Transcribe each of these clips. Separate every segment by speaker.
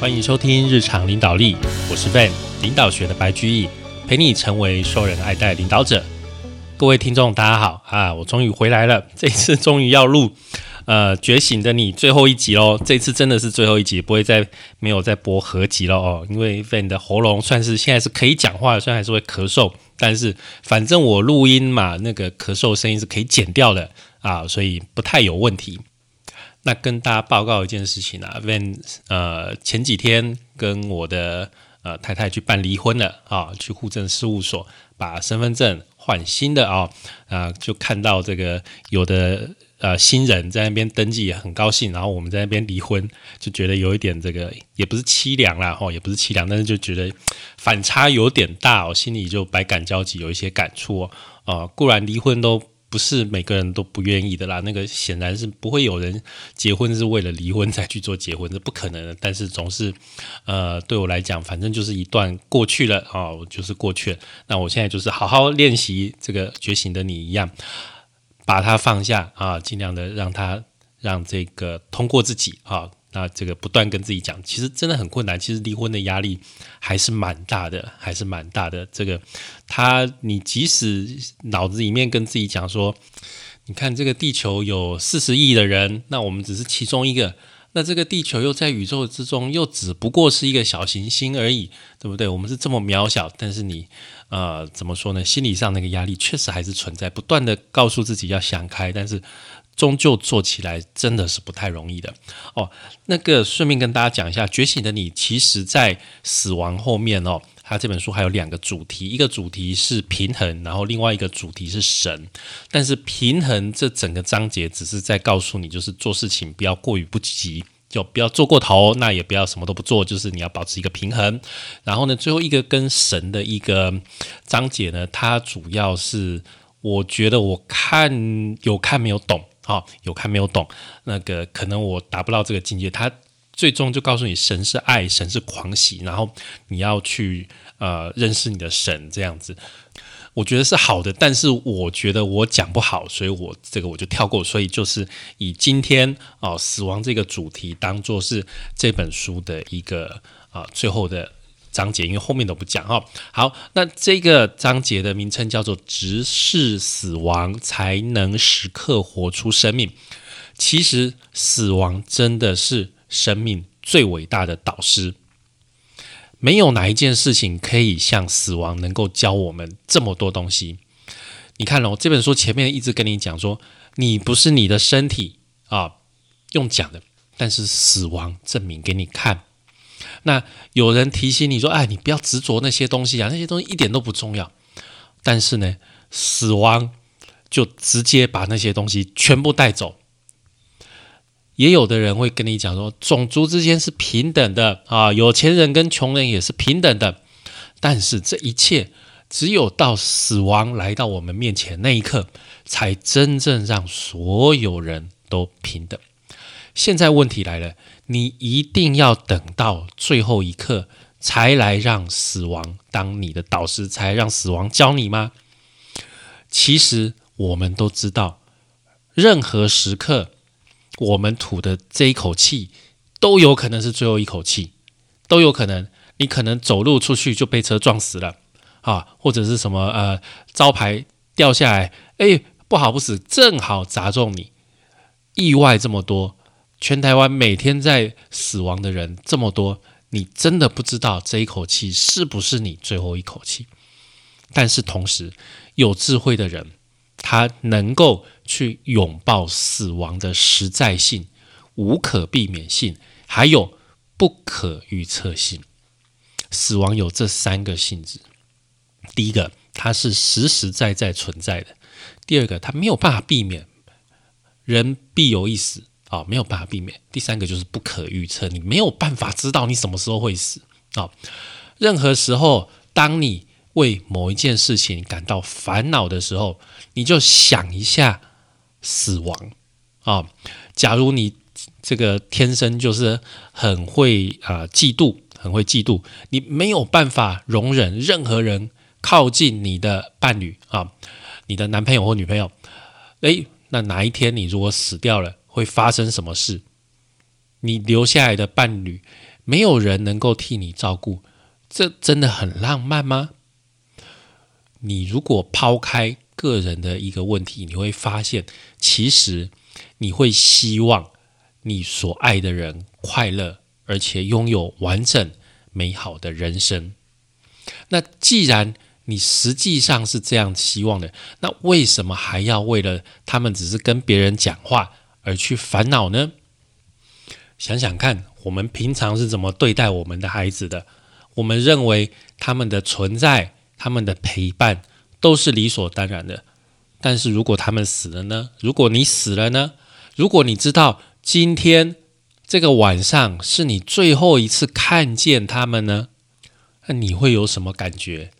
Speaker 1: 欢迎收听日常领导力，我是 Van 领导学的白居易，陪你成为受人爱戴领导者。各位听众，大家好啊！我终于回来了，这次终于要录呃《觉醒的你》最后一集喽。这次真的是最后一集，不会再没有再播合集了哦。因为 Van 的喉咙算是现在是可以讲话，虽然还是会咳嗽，但是反正我录音嘛，那个咳嗽声音是可以剪掉的啊，所以不太有问题。那跟大家报告一件事情啊，Van 呃前几天跟我的呃太太去办离婚了啊，去户政事务所把身份证换新的啊啊，就看到这个有的呃新人在那边登记也很高兴，然后我们在那边离婚，就觉得有一点这个也不是凄凉啦哦，也不是凄凉，但是就觉得反差有点大哦，心里就百感交集，有一些感触哦啊，固然离婚都。不是每个人都不愿意的啦，那个显然是不会有人结婚是为了离婚才去做结婚，这不可能的。但是总是，呃，对我来讲，反正就是一段过去了啊，就是过去了。那我现在就是好好练习这个觉醒的你一样，把它放下啊，尽量的让它让这个通过自己啊。那这个不断跟自己讲，其实真的很困难。其实离婚的压力还是蛮大的，还是蛮大的。这个他，你即使脑子里面跟自己讲说，你看这个地球有四十亿的人，那我们只是其中一个。那这个地球又在宇宙之中，又只不过是一个小行星而已，对不对？我们是这么渺小，但是你呃，怎么说呢？心理上那个压力确实还是存在，不断的告诉自己要想开，但是。终究做起来真的是不太容易的哦。那个顺便跟大家讲一下，《觉醒的你》其实在死亡后面哦，它这本书还有两个主题，一个主题是平衡，然后另外一个主题是神。但是平衡这整个章节只是在告诉你，就是做事情不要过于不急，就不要做过头，那也不要什么都不做，就是你要保持一个平衡。然后呢，最后一个跟神的一个章节呢，它主要是我觉得我看有看没有懂。好，有看没有懂？那个可能我达不到这个境界。他最终就告诉你，神是爱，神是狂喜，然后你要去呃认识你的神，这样子，我觉得是好的。但是我觉得我讲不好，所以我这个我就跳过。所以就是以今天啊死亡这个主题当做是这本书的一个啊最后的。章节，因为后面都不讲哈。好，那这个章节的名称叫做“直视死亡，才能时刻活出生命”。其实，死亡真的是生命最伟大的导师。没有哪一件事情可以像死亡能够教我们这么多东西。你看哦，这本书前面一直跟你讲说，你不是你的身体啊，用讲的，但是死亡证明给你看。那有人提醒你说：“哎，你不要执着那些东西啊，那些东西一点都不重要。”但是呢，死亡就直接把那些东西全部带走。也有的人会跟你讲说，种族之间是平等的啊，有钱人跟穷人也是平等的。但是这一切只有到死亡来到我们面前那一刻，才真正让所有人都平等。现在问题来了。你一定要等到最后一刻才来让死亡当你的导师，才让死亡教你吗？其实我们都知道，任何时刻我们吐的这一口气都有可能是最后一口气，都有可能。你可能走路出去就被车撞死了啊，或者是什么呃招牌掉下来，哎，不好不死，正好砸中你，意外这么多。全台湾每天在死亡的人这么多，你真的不知道这一口气是不是你最后一口气。但是同时，有智慧的人，他能够去拥抱死亡的实在性、无可避免性，还有不可预测性。死亡有这三个性质：第一个，它是实实在在存在的；第二个，它没有办法避免，人必有一死。啊，没有办法避免。第三个就是不可预测，你没有办法知道你什么时候会死啊。任何时候，当你为某一件事情感到烦恼的时候，你就想一下死亡啊。假如你这个天生就是很会啊嫉妒，很会嫉妒，你没有办法容忍任何人靠近你的伴侣啊，你的男朋友或女朋友。诶，那哪一天你如果死掉了？会发生什么事？你留下来的伴侣没有人能够替你照顾，这真的很浪漫吗？你如果抛开个人的一个问题，你会发现，其实你会希望你所爱的人快乐，而且拥有完整美好的人生。那既然你实际上是这样希望的，那为什么还要为了他们只是跟别人讲话而去烦恼呢？想想看，我们平常是怎么对待我们的孩子的？我们认为他们的存在、他们的陪伴都是理所当然的。但是如果他们死了呢？如果你死了呢？如果你知道今天这个晚上是你最后一次看见他们呢？那你会有什么感觉？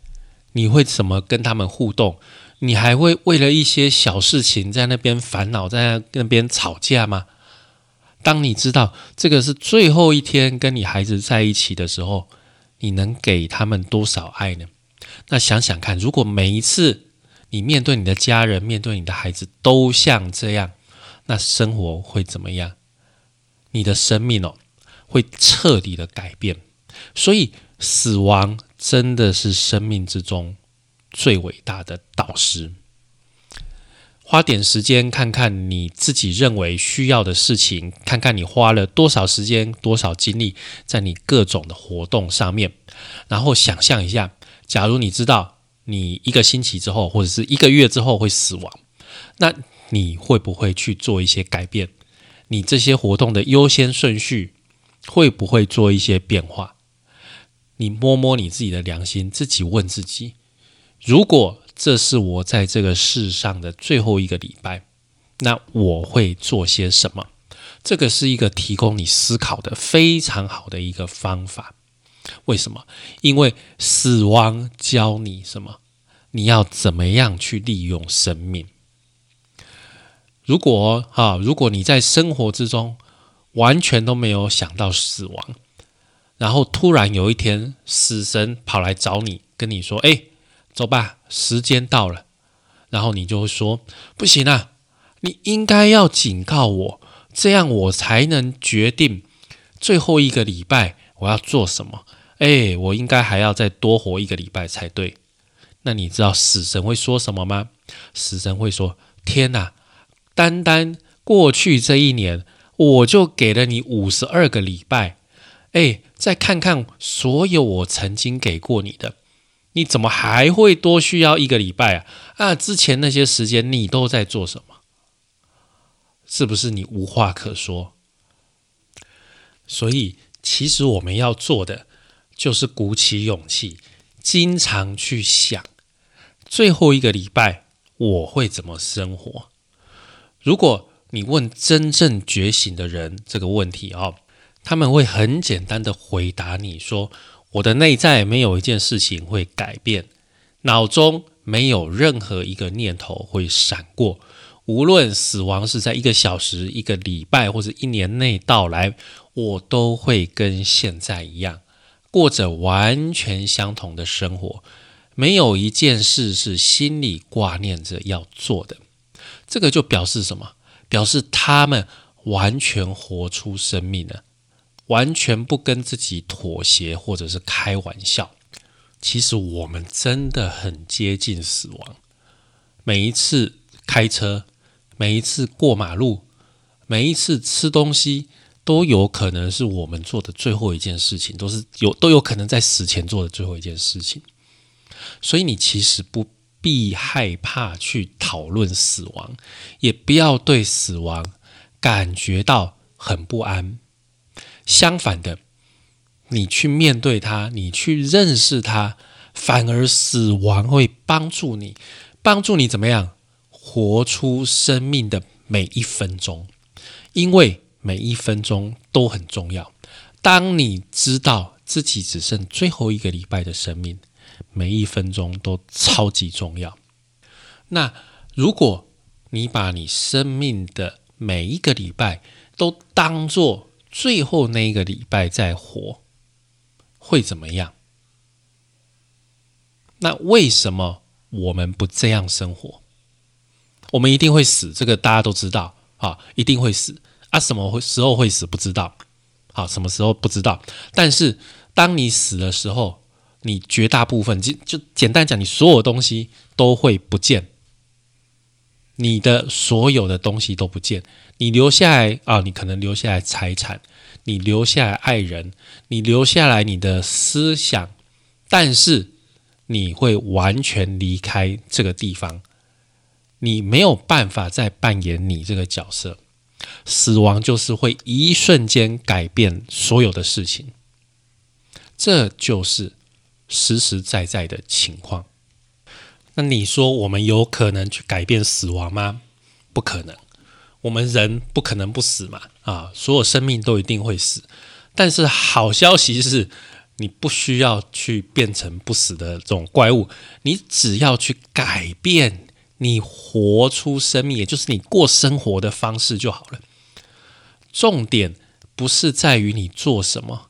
Speaker 1: 你会怎么跟他们互动？你还会为了一些小事情在那边烦恼，在那边吵架吗？当你知道这个是最后一天跟你孩子在一起的时候，你能给他们多少爱呢？那想想看，如果每一次你面对你的家人、面对你的孩子都像这样，那生活会怎么样？你的生命哦，会彻底的改变。所以。死亡真的是生命之中最伟大的导师。花点时间看看你自己认为需要的事情，看看你花了多少时间、多少精力在你各种的活动上面，然后想象一下，假如你知道你一个星期之后或者是一个月之后会死亡，那你会不会去做一些改变？你这些活动的优先顺序会不会做一些变化？你摸摸你自己的良心，自己问自己：如果这是我在这个世上的最后一个礼拜，那我会做些什么？这个是一个提供你思考的非常好的一个方法。为什么？因为死亡教你什么？你要怎么样去利用生命？如果啊，如果你在生活之中完全都没有想到死亡。然后突然有一天，死神跑来找你，跟你说：“哎，走吧，时间到了。”然后你就会说：“不行啊，你应该要警告我，这样我才能决定最后一个礼拜我要做什么。哎，我应该还要再多活一个礼拜才对。”那你知道死神会说什么吗？死神会说：“天哪，单单过去这一年，我就给了你五十二个礼拜。”哎，再看看所有我曾经给过你的，你怎么还会多需要一个礼拜啊？啊，之前那些时间你都在做什么？是不是你无话可说？所以，其实我们要做的就是鼓起勇气，经常去想最后一个礼拜我会怎么生活。如果你问真正觉醒的人这个问题哦。他们会很简单的回答你说：“我的内在没有一件事情会改变，脑中没有任何一个念头会闪过。无论死亡是在一个小时、一个礼拜或者一年内到来，我都会跟现在一样，过着完全相同的生活。没有一件事是心里挂念着要做的。这个就表示什么？表示他们完全活出生命了。”完全不跟自己妥协，或者是开玩笑。其实我们真的很接近死亡。每一次开车，每一次过马路，每一次吃东西，都有可能是我们做的最后一件事情，都是有都有可能在死前做的最后一件事情。所以你其实不必害怕去讨论死亡，也不要对死亡感觉到很不安。相反的，你去面对它，你去认识它，反而死亡会帮助你，帮助你怎么样活出生命的每一分钟，因为每一分钟都很重要。当你知道自己只剩最后一个礼拜的生命，每一分钟都超级重要。那如果你把你生命的每一个礼拜都当做最后那一个礼拜再活会怎么样？那为什么我们不这样生活？我们一定会死，这个大家都知道啊，一定会死啊。什么时候会死不知道好，什么时候不知道。但是当你死的时候，你绝大部分就就简单讲，你所有东西都会不见，你的所有的东西都不见，你留下来啊，你可能留下来财产，你留下来爱人，你留下来你的思想，但是你会完全离开这个地方。你没有办法再扮演你这个角色，死亡就是会一瞬间改变所有的事情，这就是实实在在的情况。那你说我们有可能去改变死亡吗？不可能，我们人不可能不死嘛！啊，所有生命都一定会死。但是好消息是，你不需要去变成不死的这种怪物，你只要去改变。你活出生命，也就是你过生活的方式就好了。重点不是在于你做什么，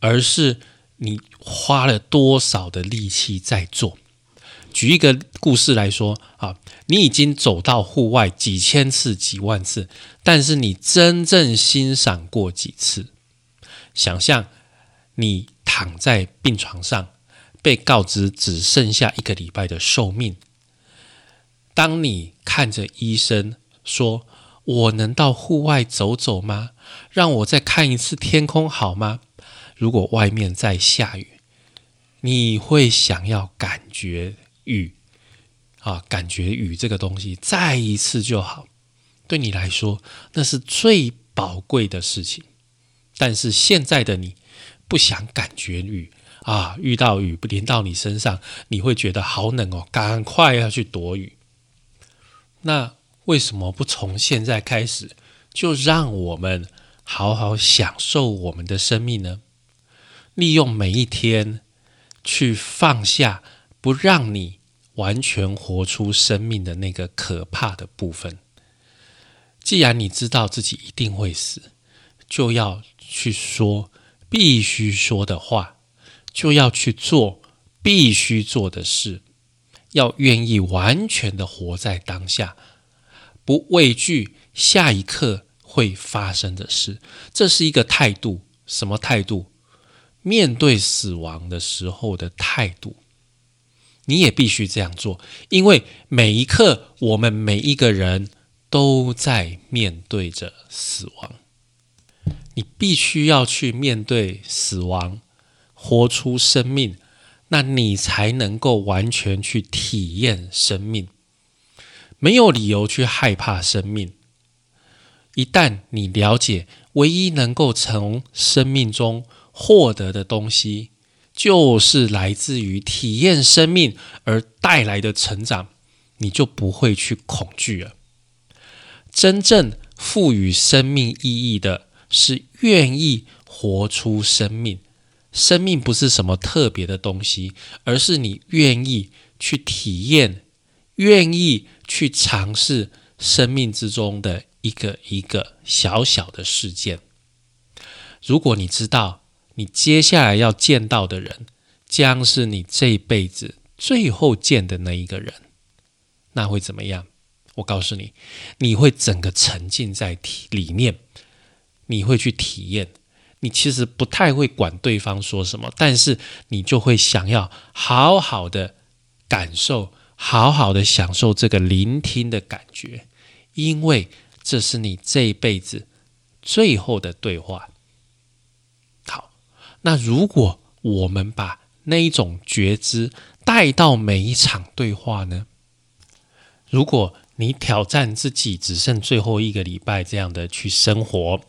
Speaker 1: 而是你花了多少的力气在做。举一个故事来说啊，你已经走到户外几千次、几万次，但是你真正欣赏过几次？想象你躺在病床上，被告知只剩下一个礼拜的寿命。当你看着医生说：“我能到户外走走吗？让我再看一次天空好吗？”如果外面在下雨，你会想要感觉雨啊？感觉雨这个东西再一次就好。对你来说，那是最宝贵的事情。但是现在的你不想感觉雨啊！遇到雨不淋到你身上，你会觉得好冷哦，赶快要去躲雨。那为什么不从现在开始，就让我们好好享受我们的生命呢？利用每一天去放下，不让你完全活出生命的那个可怕的部分。既然你知道自己一定会死，就要去说必须说的话，就要去做必须做的事。要愿意完全的活在当下，不畏惧下一刻会发生的事，这是一个态度。什么态度？面对死亡的时候的态度。你也必须这样做，因为每一刻，我们每一个人都在面对着死亡。你必须要去面对死亡，活出生命。那你才能够完全去体验生命，没有理由去害怕生命。一旦你了解，唯一能够从生命中获得的东西，就是来自于体验生命而带来的成长，你就不会去恐惧了。真正赋予生命意义的，是愿意活出生命。生命不是什么特别的东西，而是你愿意去体验、愿意去尝试生命之中的一个一个小小的事件。如果你知道你接下来要见到的人将是你这一辈子最后见的那一个人，那会怎么样？我告诉你，你会整个沉浸在体里面，你会去体验。你其实不太会管对方说什么，但是你就会想要好好的感受，好好的享受这个聆听的感觉，因为这是你这一辈子最后的对话。那如果我们把那一种觉知带到每一场对话呢？如果你挑战自己，只剩最后一个礼拜这样的去生活，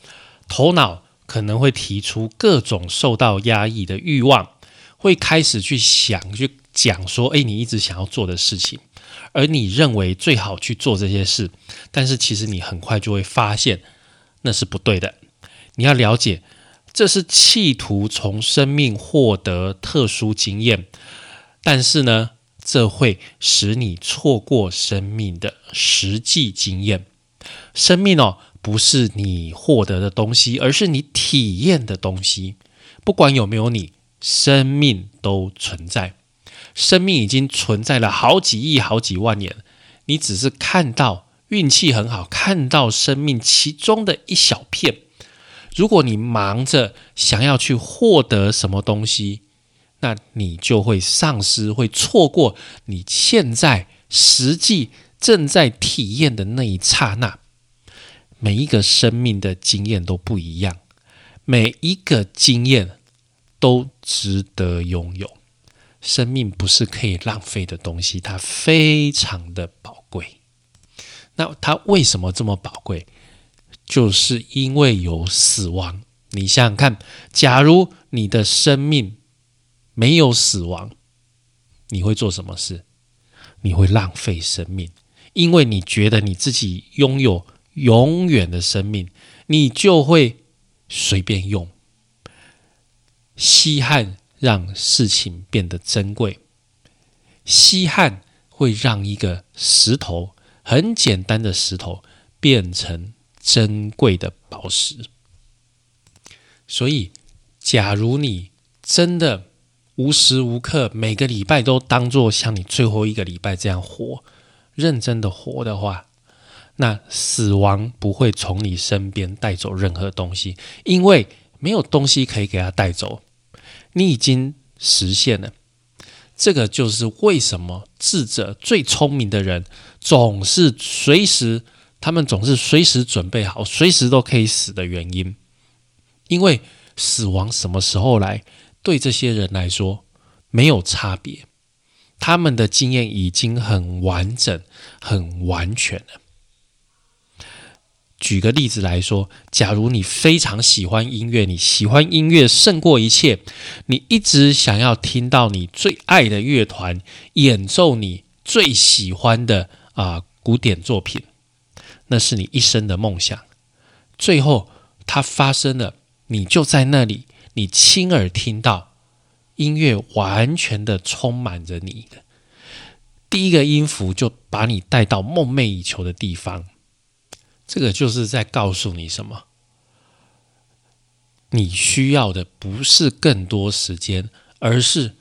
Speaker 1: 头脑。可能会提出各种受到压抑的欲望，会开始去想、去讲说：“哎，你一直想要做的事情，而你认为最好去做这些事，但是其实你很快就会发现那是不对的。你要了解，这是企图从生命获得特殊经验，但是呢，这会使你错过生命的实际经验。生命哦。”不是你获得的东西，而是你体验的东西。不管有没有你，生命都存在。生命已经存在了好几亿、好几万年。你只是看到运气很好，看到生命其中的一小片。如果你忙着想要去获得什么东西，那你就会丧失，会错过你现在实际正在体验的那一刹那。每一个生命的经验都不一样，每一个经验都值得拥有。生命不是可以浪费的东西，它非常的宝贵。那它为什么这么宝贵？就是因为有死亡。你想想看，假如你的生命没有死亡，你会做什么事？你会浪费生命，因为你觉得你自己拥有。永远的生命，你就会随便用。稀罕让事情变得珍贵，稀罕会让一个石头很简单的石头变成珍贵的宝石。所以，假如你真的无时无刻每个礼拜都当做像你最后一个礼拜这样活，认真的活的话。那死亡不会从你身边带走任何东西，因为没有东西可以给他带走。你已经实现了，这个就是为什么智者最聪明的人总是随时，他们总是随时准备好，随时都可以死的原因。因为死亡什么时候来，对这些人来说没有差别，他们的经验已经很完整、很完全了。举个例子来说，假如你非常喜欢音乐，你喜欢音乐胜过一切，你一直想要听到你最爱的乐团演奏你最喜欢的啊古典作品，那是你一生的梦想。最后它发生了，你就在那里，你亲耳听到音乐完全的充满着你的第一个音符，就把你带到梦寐以求的地方。这个就是在告诉你什么？你需要的不是更多时间，而是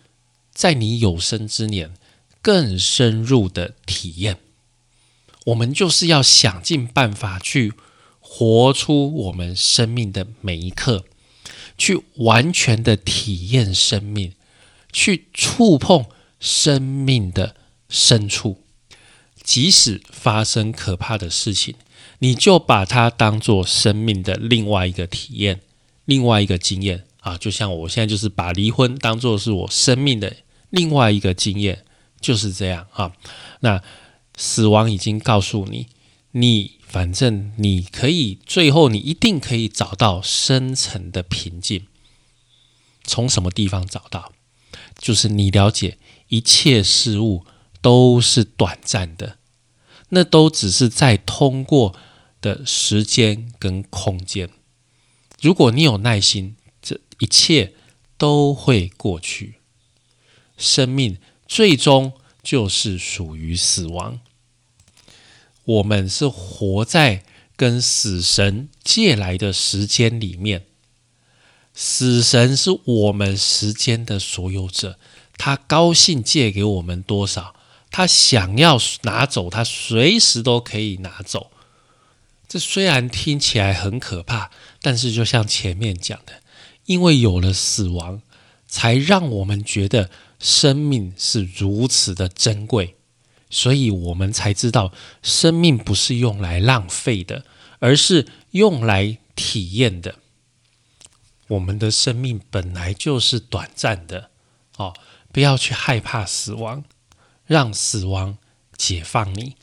Speaker 1: 在你有生之年更深入的体验。我们就是要想尽办法去活出我们生命的每一刻，去完全的体验生命，去触碰生命的深处，即使发生可怕的事情。你就把它当做生命的另外一个体验，另外一个经验啊！就像我现在就是把离婚当做是我生命的另外一个经验，就是这样啊。那死亡已经告诉你，你反正你可以，最后你一定可以找到深层的平静。从什么地方找到？就是你了解一切事物都是短暂的，那都只是在通过。的时间跟空间，如果你有耐心，这一切都会过去。生命最终就是属于死亡。我们是活在跟死神借来的时间里面，死神是我们时间的所有者，他高兴借给我们多少，他想要拿走，他随时都可以拿走。这虽然听起来很可怕，但是就像前面讲的，因为有了死亡，才让我们觉得生命是如此的珍贵，所以我们才知道生命不是用来浪费的，而是用来体验的。我们的生命本来就是短暂的哦，不要去害怕死亡，让死亡解放你，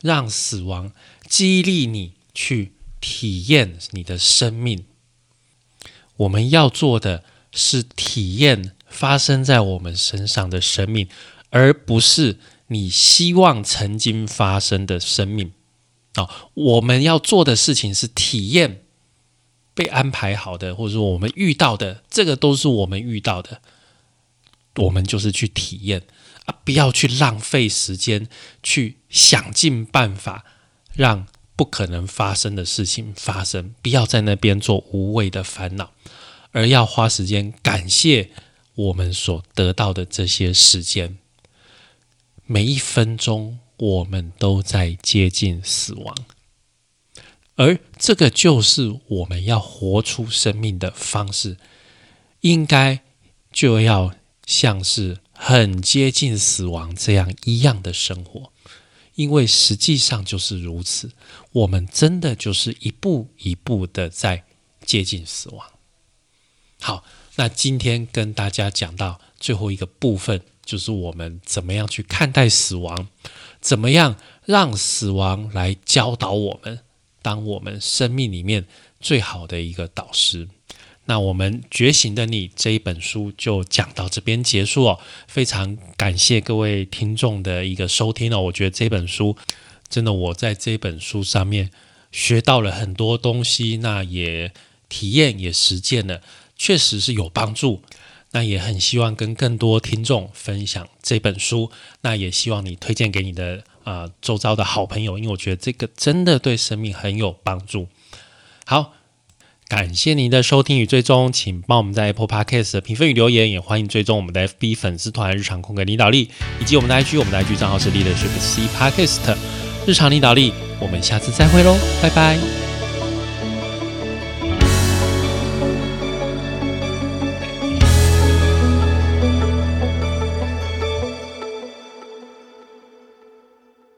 Speaker 1: 让死亡激励你。去体验你的生命。我们要做的是体验发生在我们身上的生命，而不是你希望曾经发生的生命。啊，我们要做的事情是体验被安排好的，或者说我们遇到的，这个都是我们遇到的。我们就是去体验啊，不要去浪费时间，去想尽办法让。不可能发生的事情发生，不要在那边做无谓的烦恼，而要花时间感谢我们所得到的这些时间。每一分钟，我们都在接近死亡，而这个就是我们要活出生命的方式，应该就要像是很接近死亡这样一样的生活，因为实际上就是如此，我们真的就是一步一步的在接近死亡。好，那今天跟大家讲到最后一个部分，就是我们怎么样去看待死亡，怎么样让死亡来教导我们。当我们生命里面最好的一个导师，那我们《觉醒的你》这一本书就讲到这边结束哦。非常感谢各位听众的一个收听哦。我觉得这本书真的，我在这本书上面学到了很多东西，那也体验也实践了，确实是有帮助。那也很希望跟更多听众分享这本书，那也希望你推荐给你的。啊，周遭的好朋友，因为我觉得这个真的对生命很有帮助。好，感谢您的收听与追踪，请帮我们在 Apple Podcast 评分与留言，也欢迎追踪我们的 FB 粉丝团“日常空格领导力”，以及我们的 IG，我们的 IG 账号是 Leadership C Podcast 日常领导力。我们下次再会喽，拜拜。